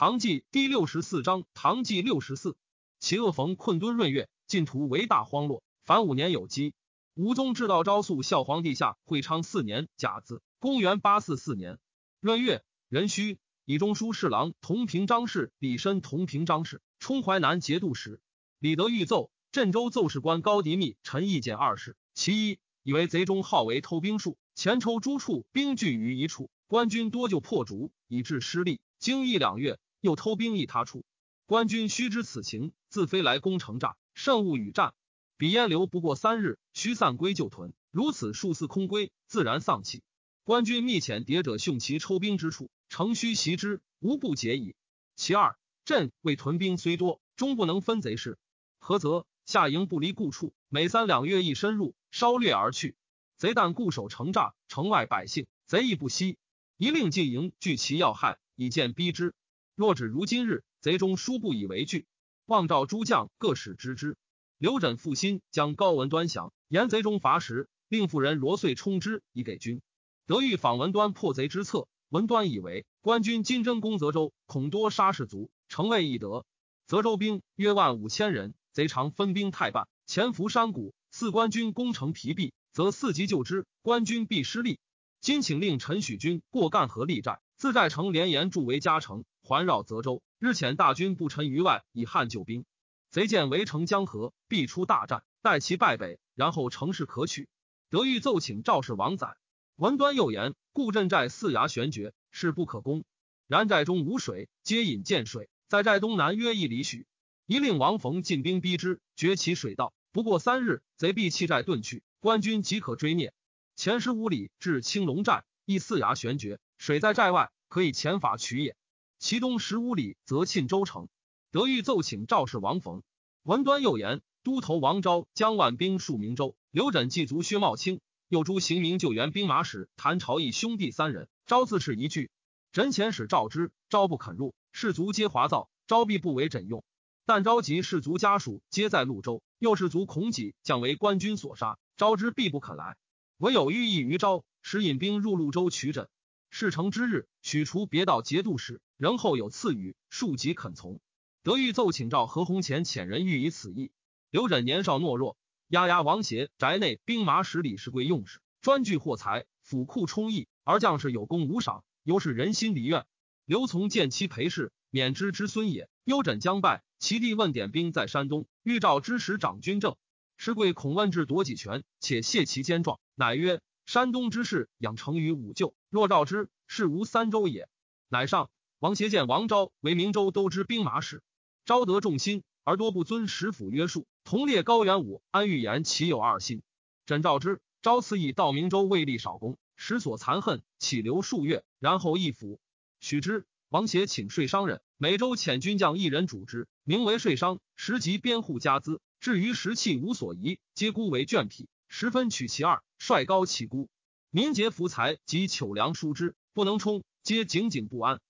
唐纪第六十四章，唐纪六十四，其恶逢困敦闰月，晋图为大荒落。凡五年有基。吴宗至道昭肃孝皇帝下会昌四年甲子，公元八四四年闰月，壬戌，以中书侍郎同平章事李申同平章事，充淮南节度使。李德裕奏镇州奏事官高迪密陈意见二事，其一以为贼中好为偷兵术，前抽诸处兵聚于一处，官军多就破竹，以致失利。经一两月，又偷兵一他处，官军须知此情，自飞来攻城诈，甚勿与战。彼燕留不过三日，须散归旧屯。如此数次空归，自然丧气。官军密遣谍者凶其抽兵之处，城须袭之，无不解矣。其二，朕为屯兵虽多，终不能分贼事。何则？下营不离故处，每三两月一深入，稍掠而去。贼但固守城诈，城外百姓贼亦不息。一令进营，据其要害。以见逼之。若止如今日，贼中殊不以为惧。望召诸将各使知之。刘枕负心，将高文端降，言贼中乏食，令妇人罗遂充之以给军。德欲访文端破贼之策，文端以为官军今征攻泽州，恐多杀士卒，城未易得。泽州兵约万五千人，贼常分兵太半，潜伏山谷。四官军攻城疲弊，则伺机救之，官军必失利。今请令陈许军过干河立寨。自寨城连延筑为嘉城，环绕泽州。日遣大军不陈于外，以汉救兵。贼见围城江河，必出大战，待其败北，然后乘势可取。德欲奏请赵氏王载，文端又言：故镇寨四崖悬绝，势不可攻。然寨中无水，皆引涧水，在寨东南约一里许。一令王逢进兵逼之，绝其水道。不过三日，贼必弃寨遁去，官军即可追灭。前十五里至青龙寨，亦四崖悬绝。水在寨外，可以遣法取也。其东十五里，则沁州城。德欲奏请赵氏王冯，文端又言：都头王昭将万兵戍明州，刘枕祭卒薛茂清，又诛行明救援兵马使谭朝义兄弟三人。昭自斥一句，枕遣使召之，昭不肯入，士卒皆华造，昭必不为枕用。但召集士卒家属皆在潞州，又士卒恐己将为官军所杀，昭之必不肯来。唯有寓意于昭，使引兵入潞州取枕。事成之日，许除别道节度使，仍后有赐予，庶几肯从。德欲奏请召何鸿前遣人欲以此意。刘枕年少懦弱，压压王协宅内兵马使李世贵用事，专具货财，府库充溢，而将士有功无赏，尤是人心离怨。刘从见其陪侍，免之之孙也。幽枕将败，其弟问点兵在山东，欲召之时掌军政。世贵恐问至夺己权，且谢其坚壮，乃曰。山东之事养成于武旧，若召之，是无三州也。乃上王协见王昭为明州都知兵马使，昭得众心，而多不遵使府约束。同列高元武、安玉言，岂有二心？朕召之，昭赐以到明州未立少功，实所残恨，岂留数月，然后易服。许之。王协请税商人，每州遣军将一人主之，名为税商，实及编户家资。至于食器无所疑，皆估为卷匹。十分取其二，率高其孤，民节福财及糗粮疏之，不能充，皆井井不安。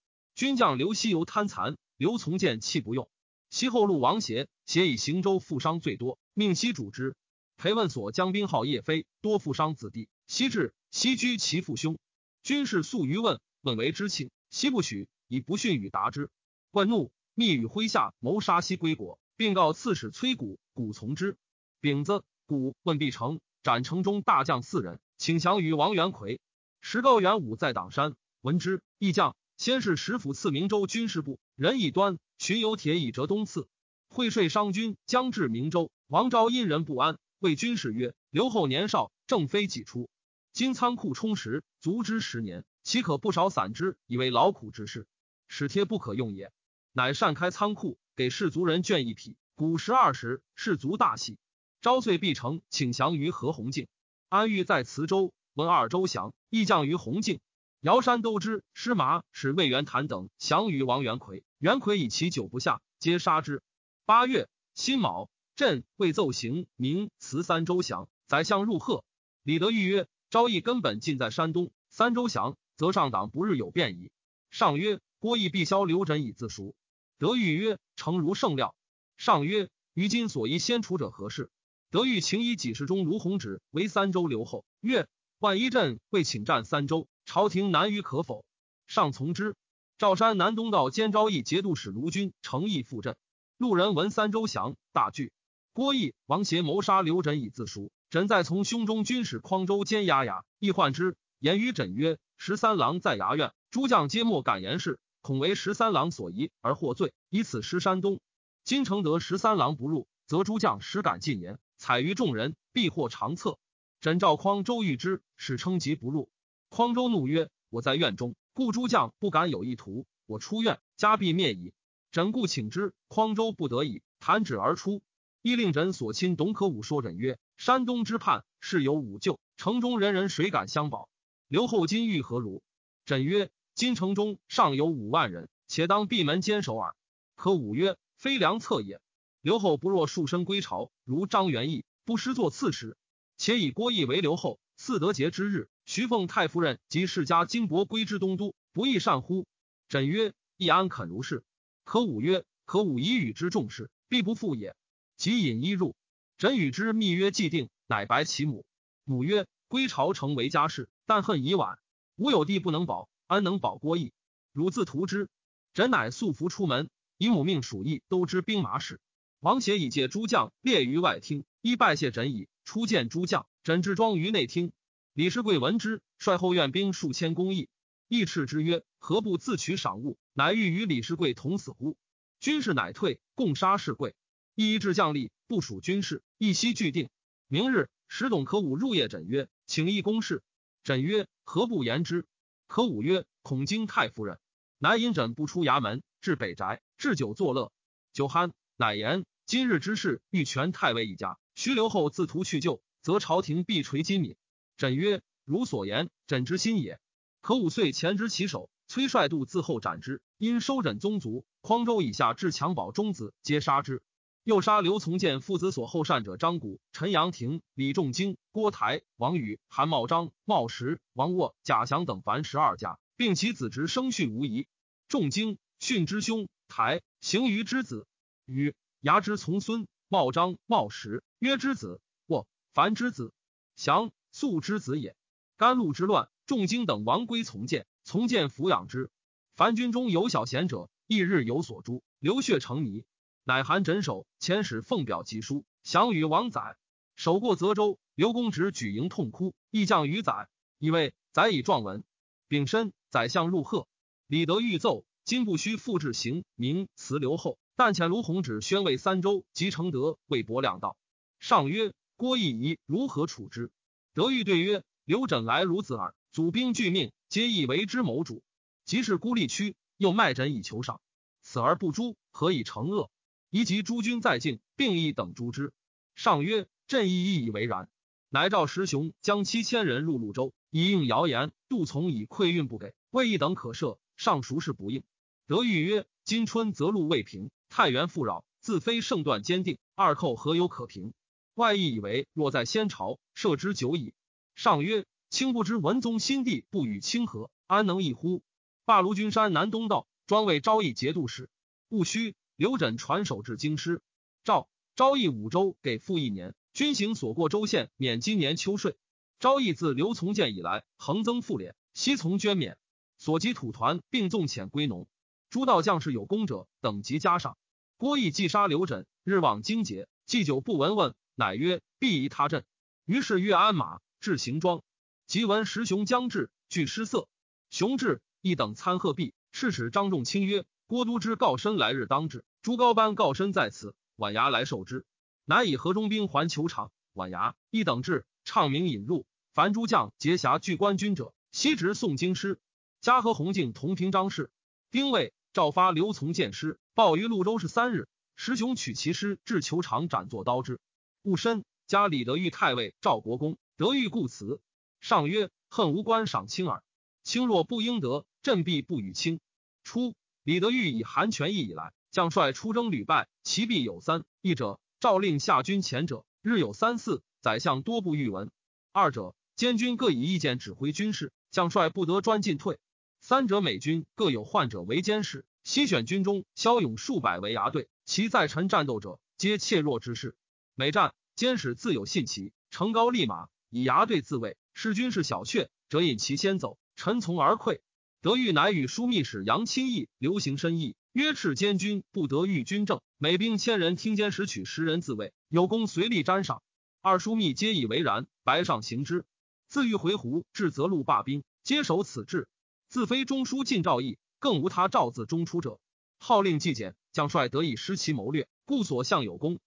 军将刘希游贪残，刘从谏弃不用。其后路王协，协以行州富商最多，命西主之。裴问所将兵号叶飞，多富商子弟。西至，西居其父兄。军士素于问，问为之庆，西不许，以不逊与答之。问怒，密与麾下谋杀西归国，并告刺史崔谷，谷从之。丙子，谷问必成。斩城中大将四人，请降于王元奎。石高元武在党山，闻之，义将先是石府赐明州军事部，人以端巡游铁以折东次。会税商军将至明州，王昭因人不安，谓军士曰：“刘后年少，正非己出。今仓库充实，足之十年，岂可不少散之，以为劳苦之事？使贴不可用也。”乃善开仓库，给士族人卷一匹，古十二十，士卒大喜。昭遂必成，请降于何鸿敬。安玉在磁州，闻二州降，亦降于洪敬。尧山都知师麻使魏元谭等降于王元奎，元奎以其久不下，皆杀之。八月辛卯，朕未奏行明慈三州降，宰相入贺。李德裕曰：“昭义根本尽在山东，三州降，则上党不日有变矣。”上曰：“郭义必消刘枕以自赎。”德裕曰：“诚如圣料。”上曰：“于今所宜先除者何事？”德裕请以几世中卢弘止为三州留后，曰：万一朕未请战三州，朝廷难于可否？上从之。赵山南东道兼昭义节度使卢军诚意赴镇，路人闻三州降，大惧。郭义、王协谋杀刘枕以自赎，枕在从胸中军使匡州监押衙，亦患之。言于枕曰：“十三郎在衙院，诸将皆莫敢言事，恐为十三郎所疑而获罪，以此失山东。今承得十三郎不入，则诸将实敢进言，采于众人，必获长策。”枕召匡周遇之，使称疾不入。匡州怒曰：“我在院中，故诸将不敢有意图。我出院，家必灭矣。”枕故请之，匡州不得已，弹指而出。亦令枕所亲董可武说枕曰：“山东之畔，事有五舅，城中人人谁敢相保？刘后今欲何如？”枕曰：“今城中尚有五万人，且当闭门坚守耳。”可武曰：“非良策也。刘后不若束身归朝，如张元义，不失作刺史。且以郭义为刘后。四德节之日，徐凤太夫人及世家金帛归之东都，不亦善乎？”枕曰：“亦安肯如是？”可武曰：“可武以与之重视，必不负也。”即引衣入，枕与之密约既定，乃白其母。母曰：“归朝成为家事，但恨已晚，吾有地不能保，安能保郭义？汝自图之。”枕乃素服出门，以母命属役都知兵马使。王协以借诸将列于外厅，一拜谢枕矣。初见诸将，枕之装于内厅。李世贵闻之，率后院兵数千攻役。义斥之曰：“何不自取赏物？乃欲与李世贵同死乎？”军士乃退，共杀世贵。一至将吏部署军事，一夕俱定。明日，使董可武入夜枕曰：“请议公事。”枕曰：“何不言之？”可武曰：“恐惊太夫人。”乃引枕不出衙门，至北宅，置酒作乐。酒酣，乃言：“今日之事，欲全太尉一家。须留后自图去救，则朝廷必垂金敏。”枕曰：“如所言，枕之心也。”可五岁前执其手，崔帅度自后斩之。因收枕宗族，匡州以下至襁褓中子，皆杀之。又杀刘从谏父子所后善者张谷、陈阳亭、李仲京、郭台、王宇、韩茂章、茂实、王沃、贾祥等凡十二家，并其子侄生训无疑。仲京训之兄台行于之子与牙之从孙茂章、茂实曰之子沃凡之子祥素之子也。甘露之乱，众京等王归从谏，从谏抚养之。凡军中有小贤者，翌日有所诛，流血成泥。乃韩枕首，遣使奉表疾书，降与王载。守过泽州，刘公直举营痛哭，亦降于载，以为载以状文。丙申，宰相入贺，李德欲奏，今不须复制行名辞刘后，但遣卢弘止宣慰三州及承德魏博两道。上曰：郭义仪如何处之？德裕对曰：刘枕来如子耳，祖兵俱命，皆以为之谋主。即是孤立屈，又卖枕以求赏，此而不诛，何以惩恶？宜及诸军在境，并亦等诛之。上曰：“朕亦以为然。”乃召石雄将七千人入潞州，以应谣言。杜从以馈运不给，魏一等可赦。上孰是不应？德裕曰：“今春则路未平，太原富饶，自非胜断坚定，二寇何有可平？外意以为若在先朝，赦之久矣。”上曰：“卿不知文宗新帝不与清和，安能易乎？”罢卢君山南东道，专为昭义节度使。戊戌。刘枕传首至京师，诏昭义五州给付一年，军行所过州县免今年秋税。昭义自刘从谏以来，横增赋敛，悉从捐免。所及土团并纵遣归农。诸道将士有功者，等级加上。郭义既杀刘枕，日往京节，祭酒不闻问，乃曰：“必移他镇。”于是越鞍马至行庄，即闻石雄将至，具失色。雄至，一等参贺毕，赤使张仲卿曰：“郭都之告身来日当至。”朱高班告身在此，晚牙来受之。乃以河中兵还球场。晚牙一等至，唱名引入。凡诸将结侠拒官军者，悉直送京师。嘉禾、洪敬同平章事。丁未赵发刘从见师，报于潞州是三日。石雄取其师至球场，斩作刀之。戊申，加李德裕太尉赵国公。德裕故辞。上曰：“恨无官赏卿耳。卿若不应得，朕必不与卿。”初，李德裕以韩权义以来。将帅出征屡败，其必有三：一者诏令下军前者，日有三四；宰相多不欲闻。二者监军各以意见指挥军事，将帅不得专进退。三者美军各有患者为监使，悉选军中骁勇数百为牙队，其在臣战斗者，皆怯弱之士。每战监使自有信旗，乘高立马，以牙队自卫。士军是小却，则引其先走，臣从而溃。德裕乃与枢密使杨钦义流行深议，曰斥监军不得御军政，每兵千人听监时取十人自卫，有功随力沾赏。二枢密皆以为然，白上行之。自欲回鹘至泽路罢兵，皆守此志。自非中书进诏议，更无他诏自中出者。号令既减，将帅得以失其谋略，故所向有功。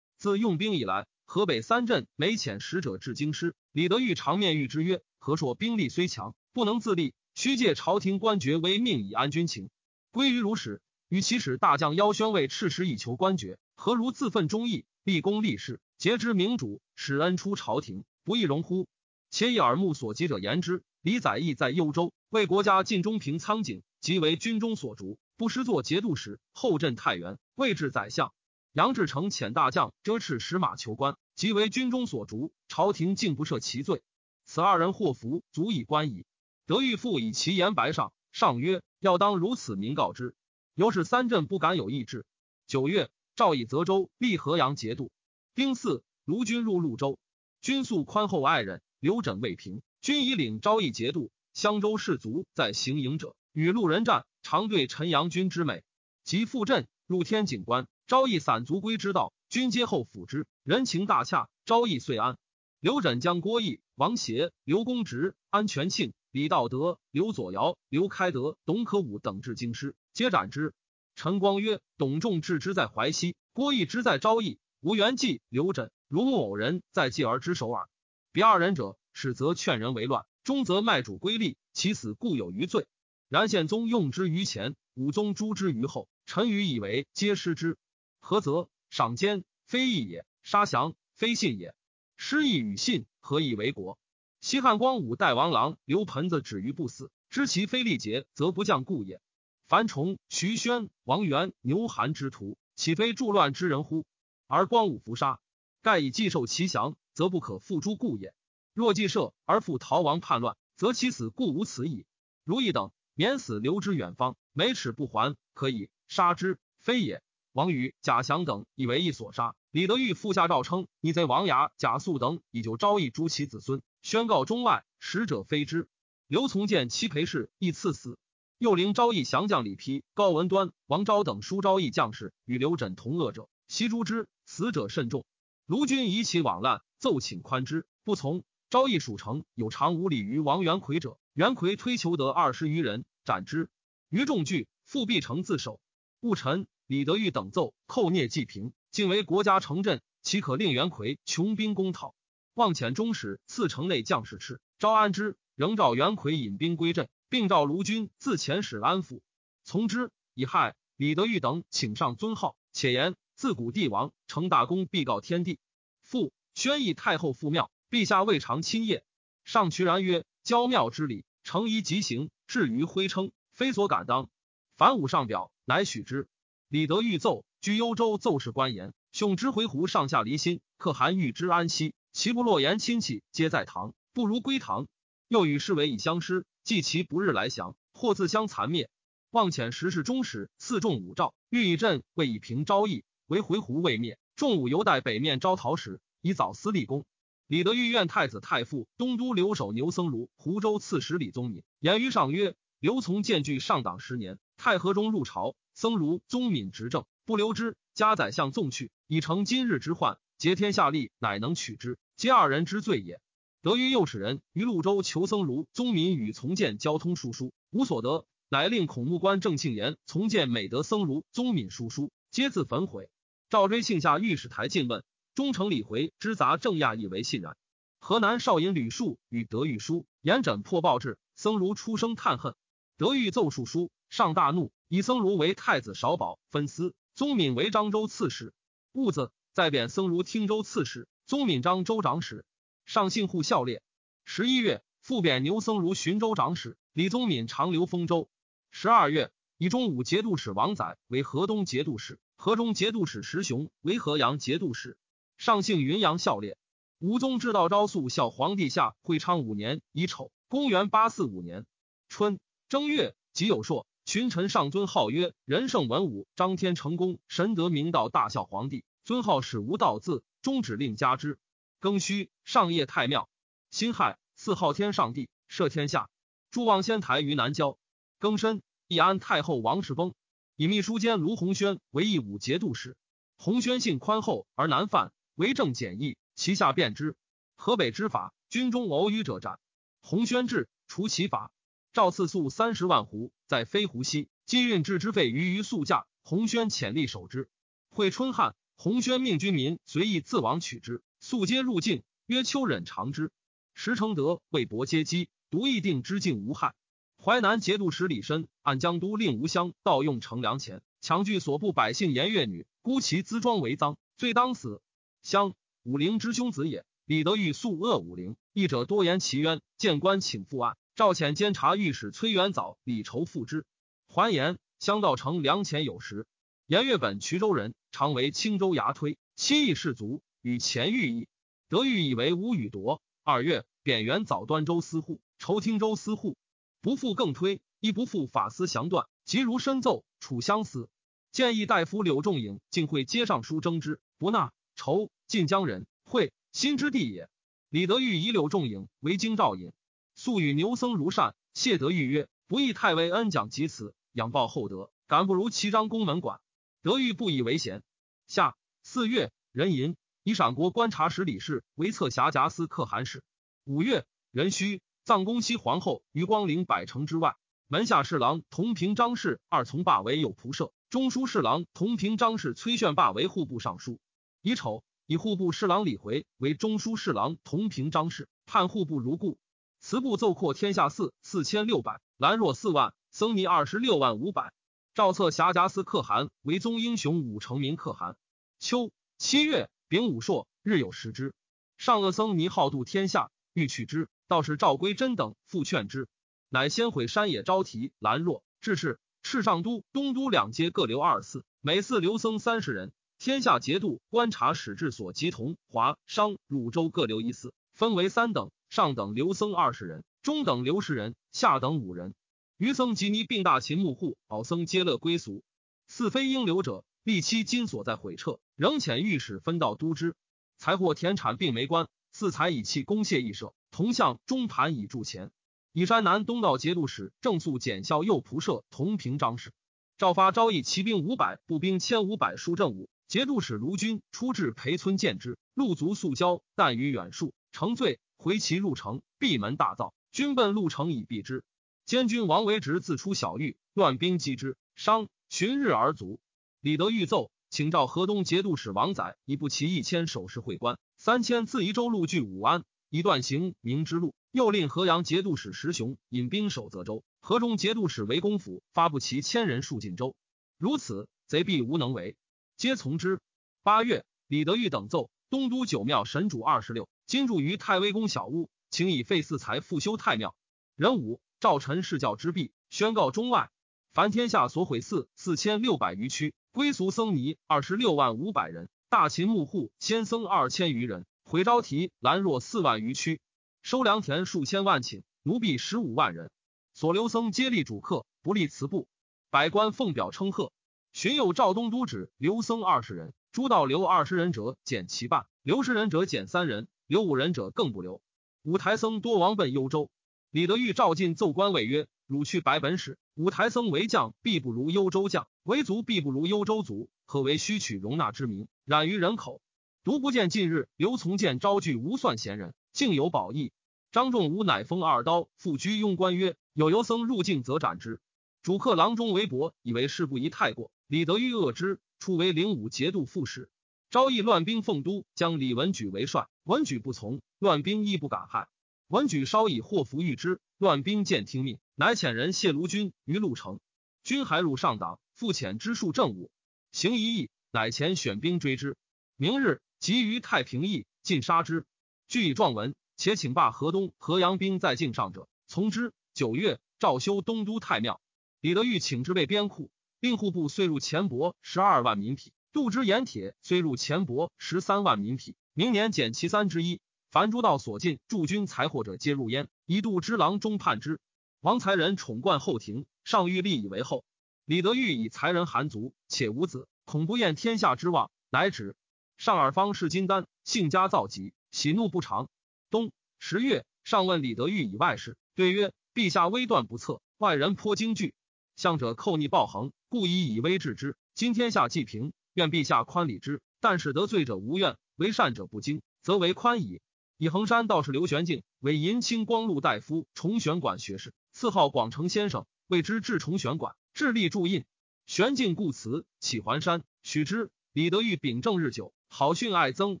自用兵以来，河北三镇每遣使者至京师，李德裕常面谕之曰：“何硕兵力虽强，不能自立。”须借朝廷官爵为命以安军情，归于如始。与其使大将邀宣为赤实以求官爵，何如自奋忠义，立功立事，节之明主，使恩出朝廷，不亦容乎？且以耳目所及者言之。李载义在幽州为国家尽忠平苍井，即为军中所逐，不失作节度使，后镇太原，位至宰相。杨志成遣大将遮斥使马求官，即为军中所逐，朝廷竟不赦其罪。此二人祸福足以观矣。德裕复以其言白上，上曰：“要当如此，民告之。”由是三镇不敢有异志。九月，赵以泽州立河阳节度。丁巳，卢军入潞州，军素宽厚爱人，刘枕未平。军以领昭义节度。襄州士卒在行营者，与路人战，常对陈阳军之美。及赴镇，入天井关，昭义散卒归之道，军皆后辅之，人情大洽，昭义遂安。刘枕将郭义、王协、刘公直、安全庆。李道德、刘左尧、刘开德、董可武等至京师，皆斩之。陈光曰：“董仲治之在淮西，郭义之在昭义，吴元济、刘枕如木偶人在继而之首耳。彼二人者，始则劝人为乱，终则卖主归利，其死固有余罪。然宪宗用之于前，武宗诛之于后，臣愚以为皆失之。何则？赏奸非义也，杀降非信也。失义与信，何以为国？”西汉光武代王郎刘盆子止于不死，知其非力竭，则不降故也。樊崇、徐宣、王元、牛韩之徒，岂非助乱之人乎？而光武伏杀，盖以既受其降，则不可复诛故也。若既赦而复逃亡叛乱，则其死故无此矣。如意等免死，留之远方，每齿不还，可以杀之，非也。王宇、贾祥等以为义所杀。李德裕复下诏称逆贼王牙、贾素等以就昭义诛其子孙。宣告中外，使者非之。刘从谏妻裴氏亦赐死。又令昭义降将李丕、高文端、王昭等书昭义将士与刘枕同恶者，悉诛之。死者甚众。卢军以其往滥，奏请宽之，不从。昭义属城有常无礼于王元奎者，元奎推求得二十余人，斩之。余众惧，复必成自首。戊辰，李德裕等奏寇聂济平，竟为国家城镇，岂可令元奎穷兵攻讨？望遣中使赐城内将士吃，招安之。仍召袁奎引兵归镇，并召卢军自遣使安抚，从之。以害李德裕等请上尊号，且言自古帝王成大功，必告天地。父宣义太后复庙，陛下未尝亲谒。上渠然曰：郊庙之礼，诚宜即行，至于徽称，非所敢当。凡武上表，乃许之。李德裕奏居幽州奏事官言，兄之回鹘上下离心，可汗欲之安息。其不洛言亲戚皆在唐，不如归唐。又与侍卫以相师，计其不日来降，或自相残灭。望遣时事中使赐众五诏，欲以朕为以平昭义，为回鹘未灭。众武犹待北面招讨使，以早思立功。李德裕愿太子太傅、东都留守牛僧孺、湖州刺史李宗闵言于上曰：刘从渐据上党十年，太和中入朝，僧孺、宗敏执政，不留之，加宰相纵去，以成今日之患。结天下利，乃能取之，皆二人之罪也。得于右使人于潞州求僧孺宗敏与从谏交通书书，无所得，乃令孔目官郑庆言从谏美德僧孺宗敏书书，皆自焚毁。赵追庆下御史台进问，忠诚李回之杂郑亚以为信然。河南少尹吕树与德裕书，严枕破报至，僧孺出声叹恨。德裕奏述书，上大怒，以僧孺为太子少保分司，宗敏为漳州刺史。戊子。再贬僧孺汀州刺史，宗敏漳州长史，上姓户孝烈。十一月，复贬牛僧孺寻州长史，李宗敏长留丰州。十二月，以中武节度使王载为河东节度使，河中节度使石雄为河阳节度使。上姓云阳孝烈。吴宗知道昭肃孝皇帝下会昌五年乙丑，公元八四五年春正月己有朔，群臣上尊号曰仁圣文武张天成功神德明道大孝皇帝。尊号始无道字，终止令加之。庚戌，上谒太庙。辛亥，赐号天上帝，赦天下。诸望仙台于南郊。庚申，义安太后王氏崩，以秘书监卢鸿轩为义武节度使。鸿轩性宽厚而难犯，为政简易，其下便之。河北之法，军中偶语者斩。鸿轩至，除其法。赵赐粟三十万斛，在飞狐溪，积运至之费余于粟价。鸿轩潜力守之。会春旱，鸿轩命军民随意自往取之，粟皆入境。曰：秋忍尝之。石承德、魏博皆击，独议定之境无害。淮南节度使李绅按江都令吴襄盗用乘粮钱，强拒所部百姓言乐女，孤其资庄为赃，罪当死。襄武陵之兄子也。李德裕素恶武陵，义者多言其冤。谏官请复案，赵遣监察御史崔元藻、李仇复之。还言襄道成粮钱有时。颜月本衢州人，常为青州牙推，亲义士卒，与钱寓意。德裕以为无与夺。二月，贬元藻端州司户，筹听州司户。不复更推，亦不复法司详断，即如深奏，楚相思。建议大夫柳仲颖竟会接上书征之，不纳。仇晋江人，会。新之地也。李德裕以柳仲颖为京兆尹，素与牛僧如善。谢德裕曰：“不义太尉恩奖及此，仰报厚德，敢不如齐章宫门管。”德裕不以为贤。下四月，壬寅，以陕国观察使李氏为策辖夹司可汗使。五月，壬戌，葬公西皇后于光陵百城之外。门下侍郎同平张氏二从罢为右仆射，中书侍郎同平张氏崔炫罢为户部尚书。乙丑。以户部侍郎李回为中书侍郎同平章事，判户部如故。祠部奏扩天下寺四千六百，兰若四万，僧尼二十六万五百。赵策辖夹司可汗为宗英雄武成民可汗。秋七月丙午朔，日有食之。上恶僧尼好度天下，欲取之。道士赵归真等复劝之，乃先毁山野招提兰若。至是，赤上都、东都两街各留二寺，每寺留僧三十人。天下节度观察使治所及同华商汝州各留一寺，分为三等：上等留僧二十人，中等留十人，下等五人。余僧及尼并大秦牧户老僧皆乐归俗。四非应留者，历期今所在毁撤，仍遣御史分道督之。财货田产并没关，四财以器公谢一舍，同向中盘以铸钱。以山南东道节度使正肃检校右仆射同平章事，赵发招议骑兵五百，步兵千五百，书正武。节度使卢军出至裴村见之，路卒速交，但于远戍，乘醉回其入城，闭门大造，军奔路城以避之。监军王维直自出小狱，乱兵击之，伤旬日而卒。李德裕奏，请召河东节度使王载以步骑一千守侍会官，三千自宜州路据武安，以断行明之路。又令河阳节度使石雄引兵守泽州，河中节度使韦公府发布其千人戍晋州。如此，贼必无能为。皆从之。八月，李德裕等奏东都九庙神主二十六，今住于太微宫小屋，请以费四财复修太庙。壬午，赵臣侍教之弊，宣告中外，凡天下所毁寺四千六百余区，归俗僧尼二十六万五百人，大秦牧户先僧二千余人，毁招提兰若四万余区，收良田数千万顷，奴婢十五万人。所留僧皆立主客，不立祠部，百官奉表称贺。寻有赵东都指留僧二十人，诸道留二十人者减其半，留十人者减三人，留五人者更不留。五台僧多亡奔幽州。李德裕召进奏官谓曰：“汝去白本使，五台僧为将，必不如幽州将；为卒，必不如幽州卒。何为虚取容纳之名，染于人口？独不见近日刘从谏招聚无算贤人，竟有宝义。张仲武乃封二刀，复居庸官曰：有游僧入境，则斩之。主客郎中韦伯以为事不宜太过。”李德裕恶之，初为灵武节度副使，昭义乱兵奉都，将李文举为帅。文举不从，乱兵亦不敢害。文举稍以祸福遇之，乱兵见听命，乃遣人谢卢军于鹿城。军还入上党，复遣之数正务，行一役，乃遣选兵追之。明日即于太平邑，尽杀之。据以状文，且请罢河东、河阳兵在境上者，从之。九月，诏修东都太庙。李德裕请之为边库。令户部岁入钱帛十二万民匹，度之盐铁虽入钱帛十三万民匹，明年减其三之一。凡诸道所进驻军财货者，皆入焉。以度之郎中判之。王才人宠冠后庭，上欲立以为后。李德裕以才人寒族，且无子，恐不厌天下之望，乃止。上耳方士金丹，性家躁急，喜怒不常。冬十月，上问李德裕以外事，对曰：陛下微断不测。外人颇惊惧。相者寇逆暴横，故以以威制之。今天下既平，愿陛下宽礼之。但使得罪者无怨，为善者不惊，则为宽矣。以衡山道士刘玄敬为银青光禄大夫、崇玄馆学士，赐号广成先生，谓之至崇玄馆，致力铸印。玄敬故辞，启还山，许之。李德裕秉政日久，好训爱憎，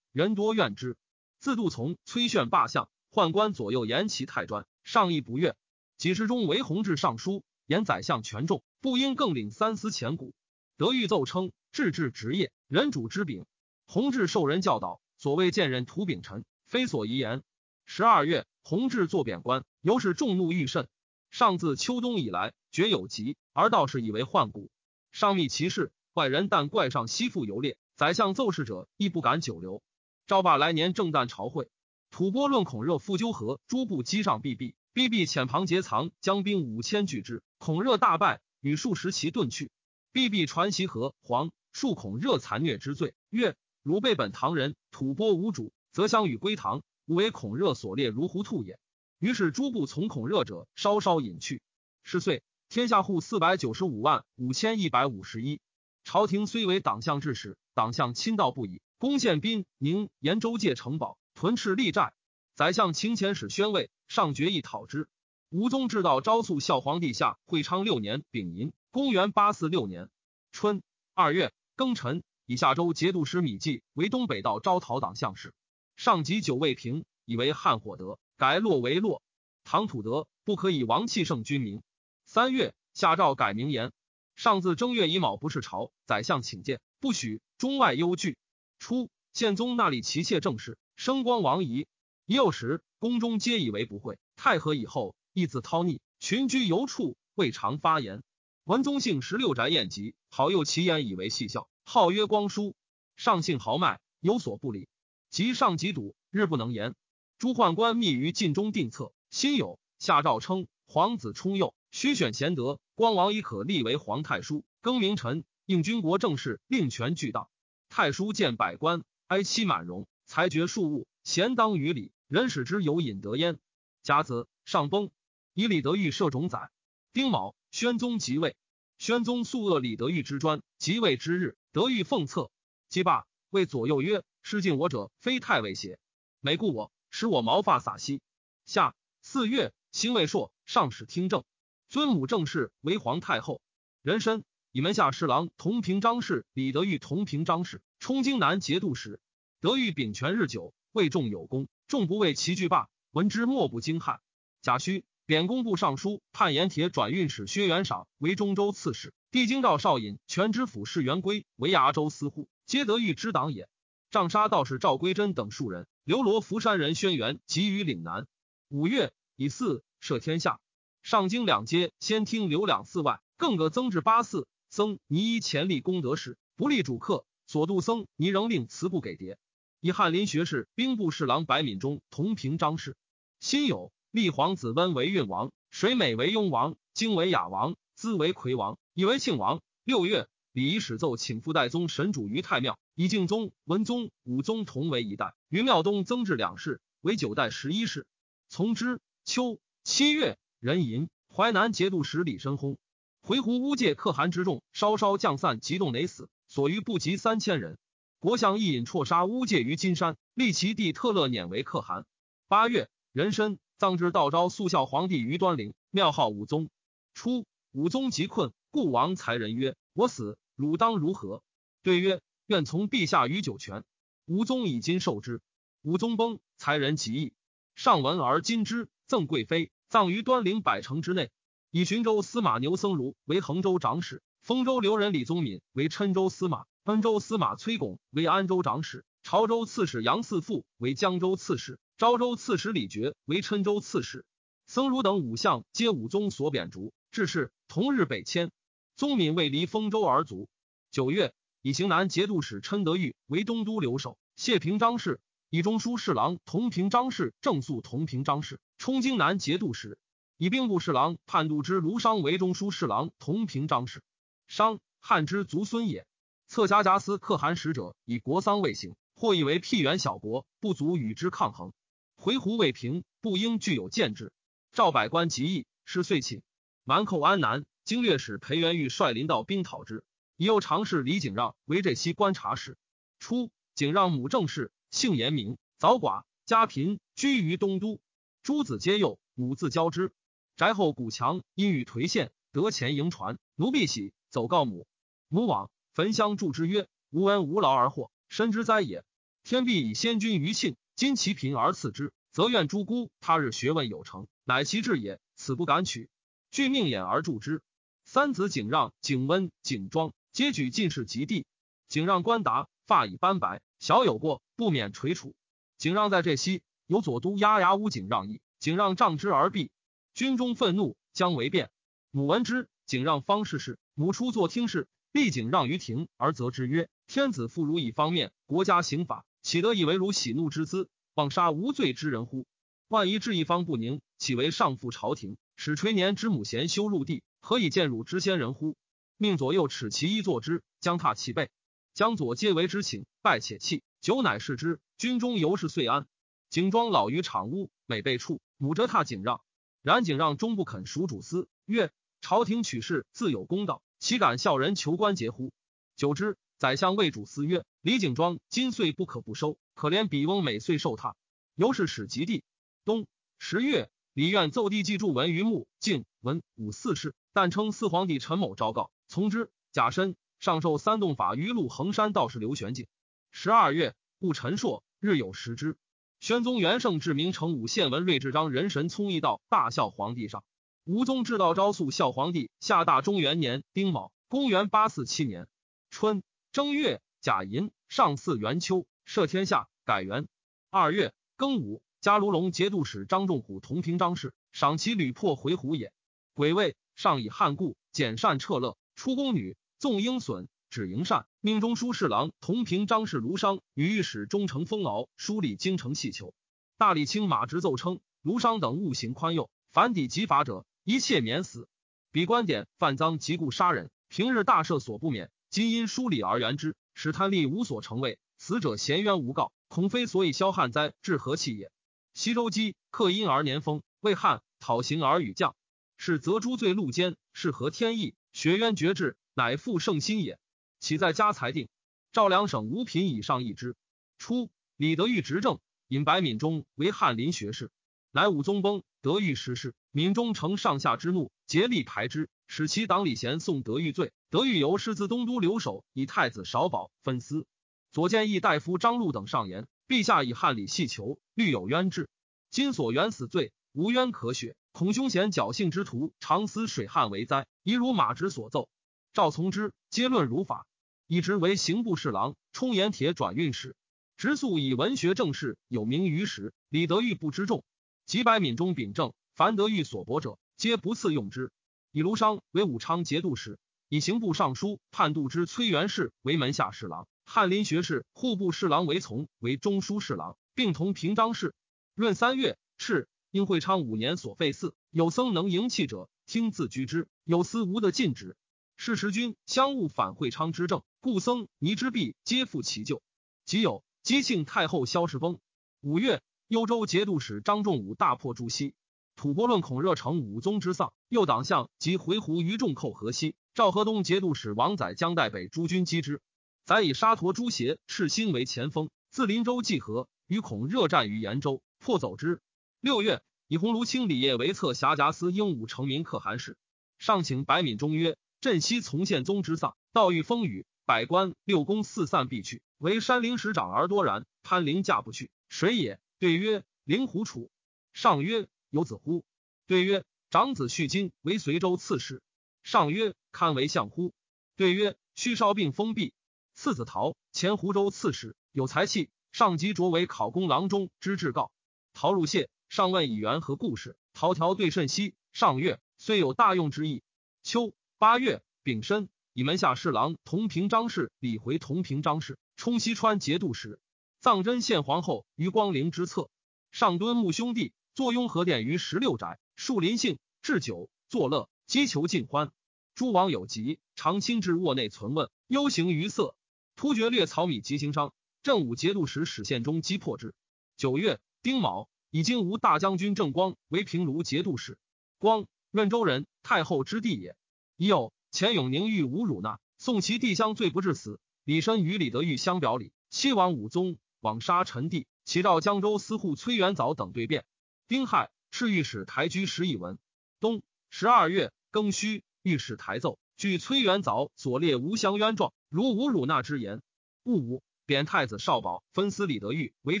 人多怨之。自杜从、崔炫罢相，宦官左右言其太专，上意不悦。几时中为弘治尚书。言宰相权重，不应更领三司钱谷。德裕奏称，治治职业，人主之柄。弘治受人教导，所谓见人图秉臣，非所宜言。十二月，弘治作贬官，由是众怒愈甚。上自秋冬以来，绝有疾，而道士以为患骨。上密其事，外人但怪上西附游猎。宰相奏事者，亦不敢久留。赵霸来年正旦朝会，吐蕃论孔热复纠合，诸部击上必毙。逼必遣旁结藏将兵五千拒之，孔热大败，与数十骑遁去。必必传习和黄数孔热残虐之罪，曰：汝辈本唐人，吐蕃无主，则相与归唐，吾为孔热所猎如狐兔也。于是诸部从孔热者，稍稍隐去。是岁，天下户四百九十五万五千一百五十一。朝廷虽为党项制使，党项亲道不已，攻陷宾宁延州界城堡，屯赤立寨。宰相清遣使宣慰。上决意讨之。吴宗至道昭肃孝皇帝下会昌六年丙寅，公元八四六年春二月庚辰，以下州节度使米季为东北道招讨党项使。上级久未平，以为汉火德，改洛为洛。唐土德不可以王气盛君名。三月下诏改名言。上自正月乙卯不是朝，宰相请见，不许。中外忧惧。初，宪宗纳立其妾正室，升光王仪。已有时。宫中皆以为不会。太和以后，亦自叨逆，群居游处，未尝发言。文宗姓十六宅宴集，好诱其言以为戏笑，号曰光叔。上姓豪迈，有所不理。及上极笃，日不能言。诸宦官密于禁中定策，心有下诏称皇子充幼，须选贤德。光王已可立为皇太叔，更名臣，应军国政事，令权俱当。太叔见百官，哀戚满容，裁决庶务，贤当于礼。人使之有引得焉。甲子，上崩，以李德裕摄种宰。丁卯，宣宗即位。宣宗素恶李德裕之专，即位之日，德裕奉策，即罢，谓左右曰：“失敬我者，非太尉邪？每顾我，使我毛发洒稀。”下四月，辛未朔，上使听政，尊母正氏为皇太后。人参以门下侍郎同平章事李德裕同平章事，充京南节度使。德裕秉权日久，为众有功。众不为其惧罢，闻之莫不惊骇。贾诩贬工部尚书，判盐铁转运使薛元赏为中州刺史。帝京赵少尹全知府事元归为崖州司户，皆得遇之党也。杖杀道士赵归真等数人。刘罗浮山人轩辕集于岭南。五月以四赦天下。上京两街先听留两寺外，更各增至八寺。僧倪依前立功德事，不立主客。所度僧倪仍令辞不给牒。以翰林学士、兵部侍郎白敏中同平章事。辛酉，立皇子温为运王，水美为雍王，京为雅王，资为魁王，以为庆王。六月，礼仪使奏请复代宗神主于太庙，以敬宗、文宗、武宗同为一代，于庙东增至两世，为九代十一世。从之。秋七月，壬寅，淮南节度使李申薨。回鹘乌界可汗之众稍稍降散，急动馁死，所余不及三千人。国相一引绰杀乌介于金山，立其弟特勒辇为可汗。八月，壬申，葬之道昭肃孝皇帝于端陵，庙号武宗。初，武宗急困，故王才人曰：“我死，汝当如何？”对曰：“愿从陛下于九泉。”武宗以金受之。武宗崩，才人极义，上闻而今之，赠贵妃，葬于端陵百城之内。以寻州司马牛僧孺为衡州长史，丰州留人李宗敏为郴州司马。温州司马崔拱为安州长史，潮州刺史杨嗣富为江州刺史，昭州刺史李傕为郴州刺史。僧孺等五相皆武宗所贬逐，致仕。同日北迁。宗敏为离丰州而卒。九月，以行南节度使琛德裕为东都留守，谢平章事，以中书侍郎同平章事正肃同平章事，充京南节度使，以兵部侍郎判度之卢商为中书侍郎同平章事。商汉之族孙也。策加加斯可汗使者以国丧未行，或以为僻远小国不足与之抗衡。回鹘未平，不应具有建制。赵百官极议，是遂寝。蛮寇安南，经略使裴元玉率临到兵讨之。已又尝试李景让为这西观察使。初，景让母郑氏，姓严明，早寡，家贫，居于东都。诸子皆幼，母自教之。宅后古墙，因与颓陷，得前迎传。奴婢喜，走告母。母往，焚香祝之曰：“吾闻无劳而获，深知哉也。天必以先君于庆，今其贫而赐之，则愿诸姑他日学问有成，乃其志也。此不敢取，具命眼而助之。三子景让、景温、景庄。”皆举进士及第，景让官达，发已斑白，小有过，不免垂处。景让在这西，有左都押牙乌景让义，景让杖之而毙。军中愤怒，将为变。母闻之，景让方事事，母出作听事，立景让于庭而责之曰：“天子复如以方面，国家刑法，岂得以为如喜怒之资，妄杀无罪之人乎？万一治一方不宁，岂为上复朝廷，使垂年之母贤修入地，何以见汝之先人乎？”命左右持其一坐之，将踏其背。将左皆为之请，拜且泣。久乃视之，军中犹是遂安。景庄老于场屋，每被处，母折踏景让。然景让终不肯赎主司，曰：“朝廷取士自有公道，岂敢笑人求官节乎？”久之，宰相谓主司曰：“李景庄今岁不可不收，可怜比翁每岁受榻。”由是使及地。冬十月，李愿奏帝祭注文于墓，敬文武四世，但称四皇帝陈某昭告。从之，甲申，上受三洞法于路衡山道士刘玄敬。十二月，戊辰朔，日有食之。宣宗元圣至明成武献文睿智章人神聪义道大孝皇帝上。武宗至道昭肃孝皇帝下大中元年丁卯，公元八四七年春正月甲寅，上巳元秋，赦天下，改元。二月庚午，加卢龙节度使张仲虎同平章事，赏其屡破回鹘也。癸未，上以汉故，简善撤乐。出宫女纵鹰隼，止营善，命中书侍郎同平张氏卢商与御史中丞封敖梳理京城细求。大理卿马直奏称卢商等误行宽宥，反抵极法者一切免死。比观点犯赃及故杀人，平日大赦所不免，今因疏理而原之，使贪利无所成为。死者咸冤无告，恐非所以消旱灾治和气也。西周姬克阴而年丰，为汉讨行而与将，是则诛罪戮奸，是合天意。学渊绝志，乃复圣心也。岂在家裁定？赵梁省五品以上一之。初，李德裕执政，引白敏中为翰林学士。乃武宗崩，德裕失势，敏中乘上下之怒，竭力排之，使其党李贤送德裕罪。德裕由师自东都留守，以太子少保分司。左建议大夫张禄等上言：陛下以汉礼细求，虑有冤志。今所原死罪，无冤可雪。孔凶险侥幸之徒，常思水旱为灾，宜如马直所奏。赵从之，皆论如法。以直为刑部侍郎，充盐铁转运使，直素以文学正事有名于时。李德裕不知重，几百闽中秉政，凡德裕所博者，皆不赐用之。以卢商为武昌节度使，以刑部尚书判度之崔元氏为门下侍郎，翰林学士、户部侍郎为从为中书侍郎，并同平章事。闰三月，敕。应会昌五年所废寺，有僧能迎气者，听自居之；有司无得禁止。是时君相误反会昌之政，故僧尼之弊皆复其旧。即有姬庆太后萧氏崩。五月，幽州节度使张仲武大破朱熹。吐蕃论恐热成武宗之丧，右党相及回鹘于众寇河西。赵河东节度使王载将代北诸军击之。载以沙陀朱邪赤心为前锋，自林州济河，与孔热战于延州，破走之。六月，以鸿胪卿李业为策辖夹司鹦鹉成名可汗使，上请白敏中曰：“朕西从宪宗之丧，道遇风雨，百官六宫四散必去，唯山陵使长而多然。潘陵驾不去，谁也？”对曰：“灵狐楚。”上曰：“有子乎？”对曰：“长子续金为随州刺史。”上曰：“堪为相乎？”对曰：“续少病封闭。”次子陶前湖州刺史，有才气，上即擢为考功郎中之至告。陶入谢。上问以缘何故事？陶条对甚稀。上月虽有大用之意。秋八月丙申，以门下侍郎同平章事李回同平章事，充西川节度使，葬真献皇后于光陵之侧。上敦睦兄弟，坐雍和殿于十六宅，树林幸，置酒作乐，击球尽欢。诸王有疾，常亲至卧内存问，忧形于色。突厥掠曹米及行商，正武节度使史宪忠击破之。九月丁卯。已经吴大将军郑光为平卢节度使。光润州人，太后之弟也。已有钱永宁欲侮辱纳，送其弟相罪不至死。李申与李德裕相表里，七王武宗枉杀陈帝，齐召江州司户崔元藻等对辩。丁亥，敕御史台居十以文。冬十二月庚戌，御史台奏，据崔元藻所列无相冤状，如侮辱纳之言。戊午，贬太子少保分司李德裕为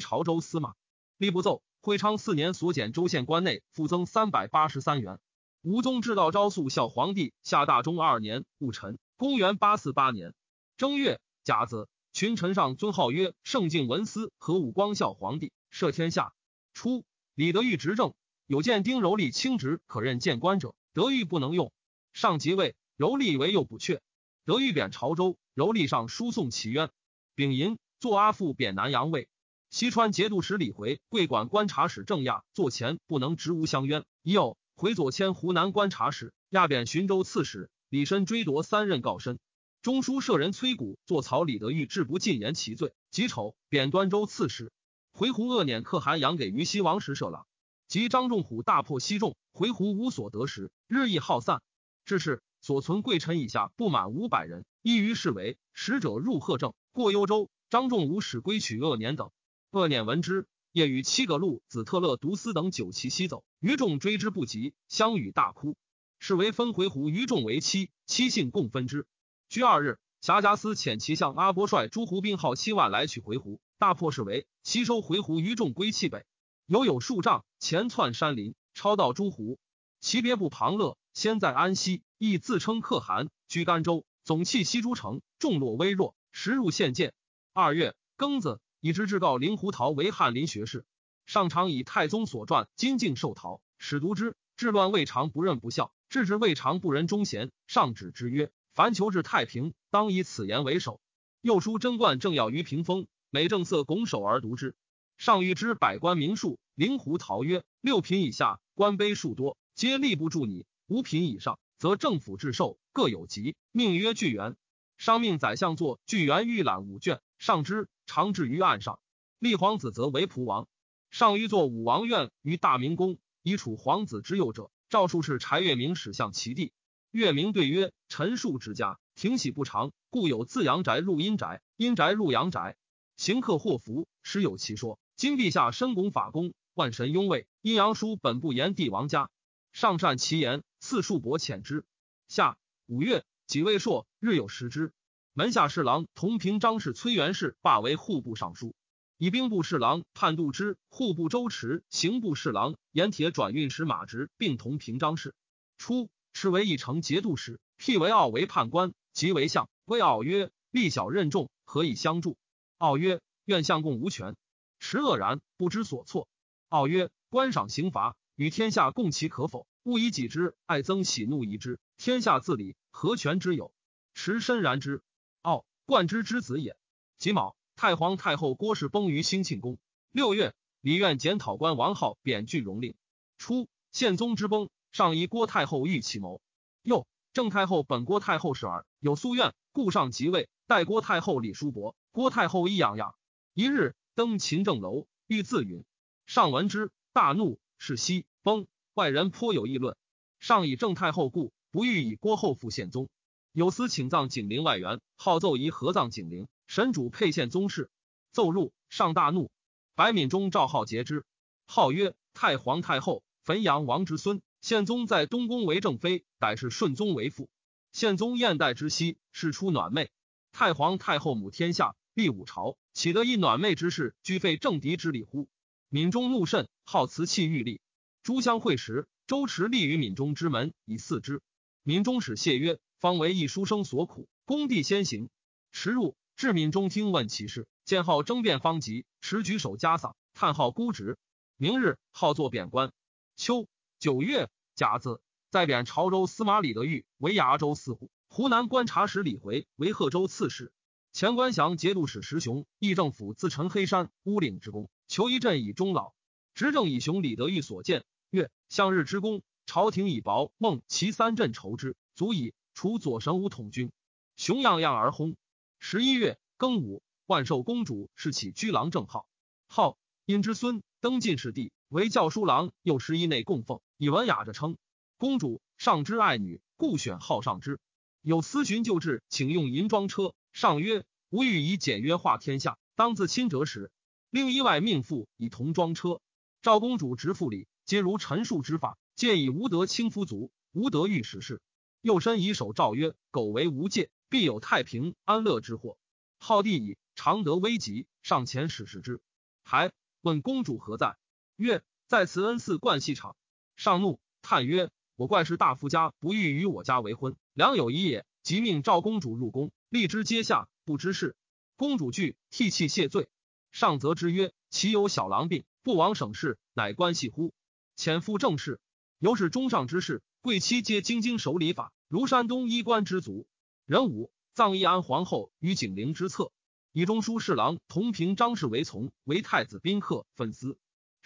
潮州司马。吏部奏：会昌四年所减州县官内赋增三百八十三元。吴宗至道昭肃孝皇帝下大中二年戊辰，公元八四八年正月。甲子，群臣上尊号曰圣敬文思和武光孝皇帝，赦天下。初，李德裕执政，有见丁柔立清职可任谏官者，德裕不能用。上即位，柔立为右补阙。德裕贬潮州，柔立上书送其冤。丙寅，作阿父贬南阳尉。西川节度使李回、贵管观察使郑亚坐前不能直无相冤。已有回左迁湖南观察使，亚贬寻州刺史。李申追夺三任告身。中书舍人崔谷作曹李德裕志不尽言其罪，己丑贬端州刺史。回鹘恶辇可汗养给于西王时舍郎，及张仲虎大破西众，回鹘无所得时，日益耗散。至是所存贵臣以下不满五百人，一于是为使者入贺正，过幽州。张仲武使归取恶辇等，恶辇闻之，夜与七个路子特勒独司等九骑西走，于众追之不及，相与大哭。是为分回鹘于众为妻，妻姓共分之。居二日，辖家司遣其相阿波率诸胡兵号七万来取回鹘，大破是为吸收回鹘于众归弃北，犹有数丈，前窜山林，超到诸胡。其别部庞乐，先在安西，亦自称可汗，居甘州，总弃西诸城，众落微弱，时入县界。二月庚子，以之至告灵狐桃为翰林学士。上常以太宗所传金敬受陶，使读之，治乱未尝不任不孝，治之未尝不仁忠贤。上旨之曰。凡求治太平，当以此言为首。又书贞观政要于屏风，每正色拱手而读之。上谕之百官名数，灵狐陶曰：六品以下，官卑数多，皆立不住你；五品以上，则政府制寿各有级，命曰巨源。上命宰相作巨源御览五卷，上之，常置于案上。立皇子则为仆王。上谕作武王院于大明宫，以处皇子之幼者。诏书是柴月明使向其弟。月明对曰：“陈述之家庭喜不长，故有自阳宅入阴宅，阴宅入阳宅。行客祸福，实有其说。今陛下深拱法宫，万神拥卫，阴阳书本不言帝王家。上善其言，赐数帛遣之。下五月，己未朔，日有食之。门下侍郎同平章事崔元氏罢为户部尚书，以兵部侍郎判度之、户部周持、刑部侍郎盐铁转运使马直并同平章事。初。是为一城节度使，辟为傲为判官，即为相。谓傲曰：“力小任重，何以相助？”傲曰：“愿相共无权。”持愕然，不知所措。傲曰：“观赏刑罚，与天下共其可否？勿以己之爱憎喜怒疑之。天下自理，何权之有？”持深然之。傲，冠之之子也。己卯，太皇太后郭氏崩于兴庆宫。六月，礼院检讨官王浩贬拒荣令。初，宪宗之崩。上疑郭太后欲起谋，又郑太后本郭太后是儿，有夙愿，故上即位，待郭太后礼叔伯。郭太后亦养养。一日登勤政楼，欲自允，上闻之，大怒，是息崩。外人颇有议论。上以郑太后故，不欲以郭后复宪宗。有司请葬景陵外园，号奏仪合葬景陵。神主配献宗室，奏入，上大怒。白敏中赵浩节之，号曰太皇太后，汾阳王之孙。宪宗在东宫为正妃，乃是顺宗为父。宪宗燕代之息，事出暖昧。太皇太后母天下，立五朝，岂得一暖昧之事，居废政敌之礼乎？敏中怒甚，好辞弃玉立。诸相会时，周持立于敏中之门以嗣之。敏中使谢曰：“方为一书生所苦，公弟先行。”持入，至敏中听问其事，见号争辩方急，持举手加丧，叹号孤直。明日号作贬官。秋。九月甲子，再贬潮州司马李德裕为崖州四户，湖南观察使李回为贺州刺史。前官祥节度使石雄，议政府自陈黑山乌岭之功，求一镇以终老。执政以雄李德裕所见，曰：向日之功，朝廷以薄孟其三镇筹之，足以除左神武统军。雄样样而轰。十一月庚午，万寿公主是起居郎正号，号因之孙登进士第。为教书郎，又十一内供奉，以文雅着称。公主上之爱女，故选号上之。有私寻旧制，请用银装车。上曰：吾欲以简约化天下，当自亲者使。另一外命妇以同装车。赵公主执妇礼，皆如陈述之法。见以无德轻夫族，无德欲使事。又身以守诏曰：苟为无戒，必有太平安乐之祸。浩帝矣，常得危急，上前使视之。还问公主何在？曰：在慈恩寺灌戏场。上怒，叹曰：我怪是大夫家不欲与我家为婚，良有一也。即命赵公主入宫，立之阶下，不知事。公主惧，涕泣谢罪。上则之曰：其有小郎病，不往省事，乃关系乎？遣赴正事。由是中上之事，贵戚皆精精守礼法，如山东衣冠之族。壬午，葬义安皇后于景陵之侧，以中书侍郎同平张氏为从，为太子宾客粉丝。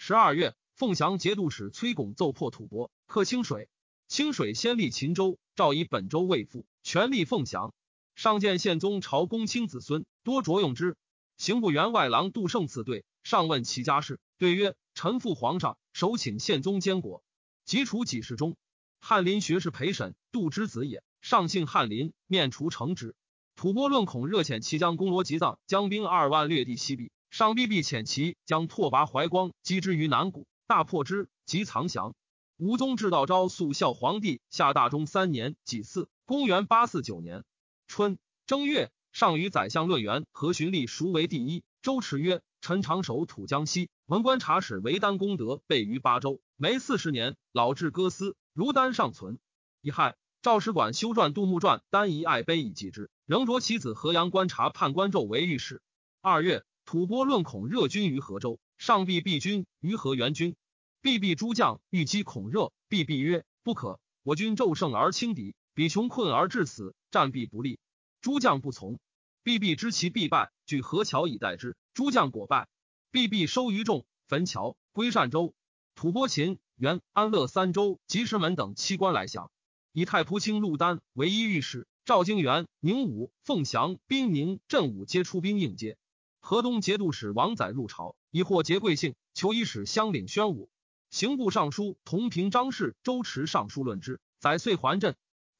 十二月，凤翔节度使崔巩奏破吐蕃，克清水。清水先立秦州，诏以本州为父，权力凤翔。上见宪宗朝公卿子孙，多着用之。刑部员外郎杜胜赐对，上问其家事，对曰：臣父皇上首请宪宗监国。及除几世中，翰林学士陪审，杜之子也。上幸翰林，面除承之。吐蕃论恐热遣其将攻罗吉藏，将兵二万掠地西壁。上必必遣其将拓跋怀光击之于南谷，大破之，即藏降。吴宗至道昭肃孝皇帝下大中三年己巳，公元八四九年春正月，上与宰相论元何循吏孰为第一？周持曰：臣长守土江西，文官察使为丹功德备于八州。每四十年，老至歌思，如丹尚存。乙亥，赵使馆修撰杜牧传，丹遗爱碑以记之。仍着其子河阳观察判官胄为御史。二月，吐蕃论恐热军于河州，上必避军于河元军。必必诸将欲击恐热，必必曰：不可。我军骤胜而轻敌，彼穷困而至此，战必不利。诸将不从，必必知其必败，据河桥以待之。诸将果败，必必收于众，焚桥，归善州。吐蕃秦、元、安乐三州、及石门等七官来降，以太仆卿陆丹为一御史。赵京元、宁武、凤翔、兵宁、镇武皆出兵应接。河东节度使王载入朝，以获节贵姓，求以使相领宣武。刑部尚书同平张氏、周持上书论之，载遂还镇。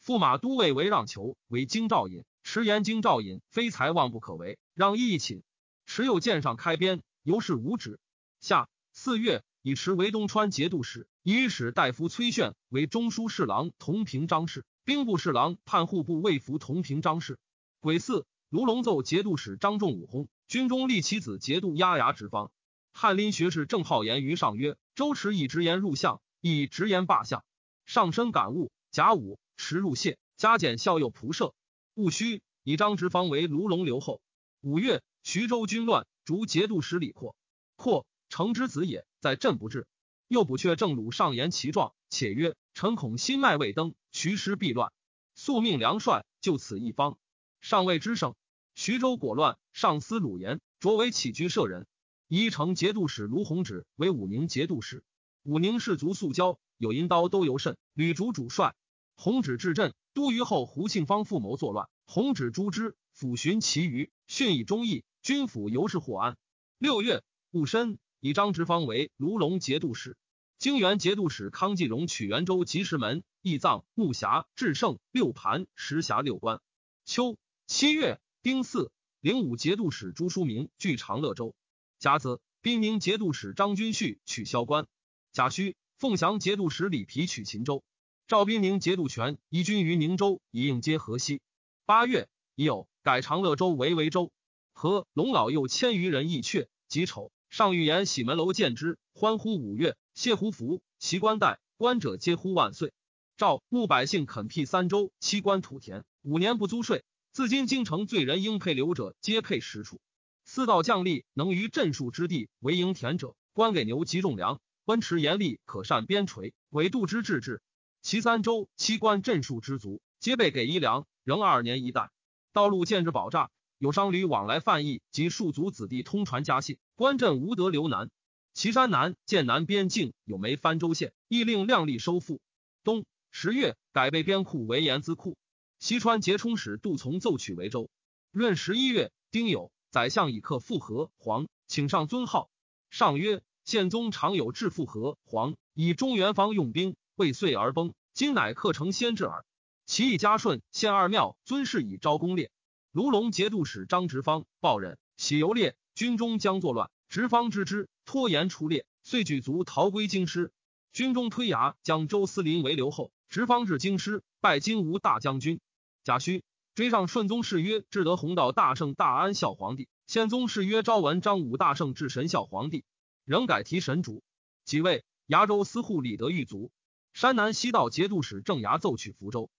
驸马都尉为让求为京兆尹，迟言京兆尹非才望不可为，让一寝。持又见上开边，由是无止。下四月。以持为东川节度使，以使大夫崔炫为中书侍郎同平章事，兵部侍郎判户部尉服同平章事。癸巳，卢龙奏节度使张仲武薨，军中立其子节度押牙直方。翰林学士郑浩言于上曰：周持以直言入相，以直言罢相。上深感悟。甲午，持入谢，加减孝右仆射。戊戌，以张直方为卢龙留后。五月，徐州军乱，逐节度使李阔。阔。成之子也，在朕不至。又补阙郑鲁上言其状，且曰：臣恐心脉未登，徐师必乱，速命梁帅就此一方。上谓之胜。徐州果乱，上司鲁言擢为起居舍人，宜城节度使卢弘止为武宁节度使。武宁士卒素交，有银刀都尤甚。吕主主帅，弘止至镇，都虞后胡庆芳复谋作乱，弘止诛之，抚寻其余，训以忠义，军府由是获安。六月戊申。以张直方为卢龙节度使，京元节度使康继荣取元州及石门、义藏、木匣、至圣、六盘、石匣六关。秋七月丁巳，灵武节度使朱书明据长乐州。甲子，兵宁节度使张君旭取萧关。甲戌，凤翔节度使李皮取秦州。赵兵宁节度权移军于宁州，以应接河西。八月已有改长乐州为维州。和龙老幼千余人，义阙己丑。上欲言喜门楼见之，欢呼五月，谢胡服，其冠带，官者皆呼万岁。赵牧百姓垦辟三州，七官土田，五年不租税。自今京城罪人应配留者，皆配实处。四道将吏能于镇戍之地为营田者，官给牛及种粮。温持严厉，可善边陲，委度之治治。其三州七官镇戍之族，皆被给衣粮，仍二年一代。道路建制保障。有商旅往来贩役及庶族子弟通传家信，官镇无得留南。岐山南剑南边境有梅藩州县，亦令量力收复。冬十月，改备边库为盐资库。西川节冲使杜从奏取为州。闰十一月，丁酉，宰相以克复和黄，请上尊号。上曰：宪宗常有致复和黄，以中原方用兵，未遂而崩，今乃克成先至耳。其意嘉顺县二庙尊事以昭公烈。卢龙节度使张直方报任，喜游猎，军中将作乱，直方知之，拖延出猎，遂举卒逃归京师。军中推牙将周思林为留后，直方至京师，拜金吾大将军。贾诩追上顺宗谥曰至德弘道大圣大安孝皇帝，宪宗谥曰昭文章武大圣至神孝皇帝，仍改提神主。即位，崖州司户李德玉卒。山南西道节度使郑牙奏取福州。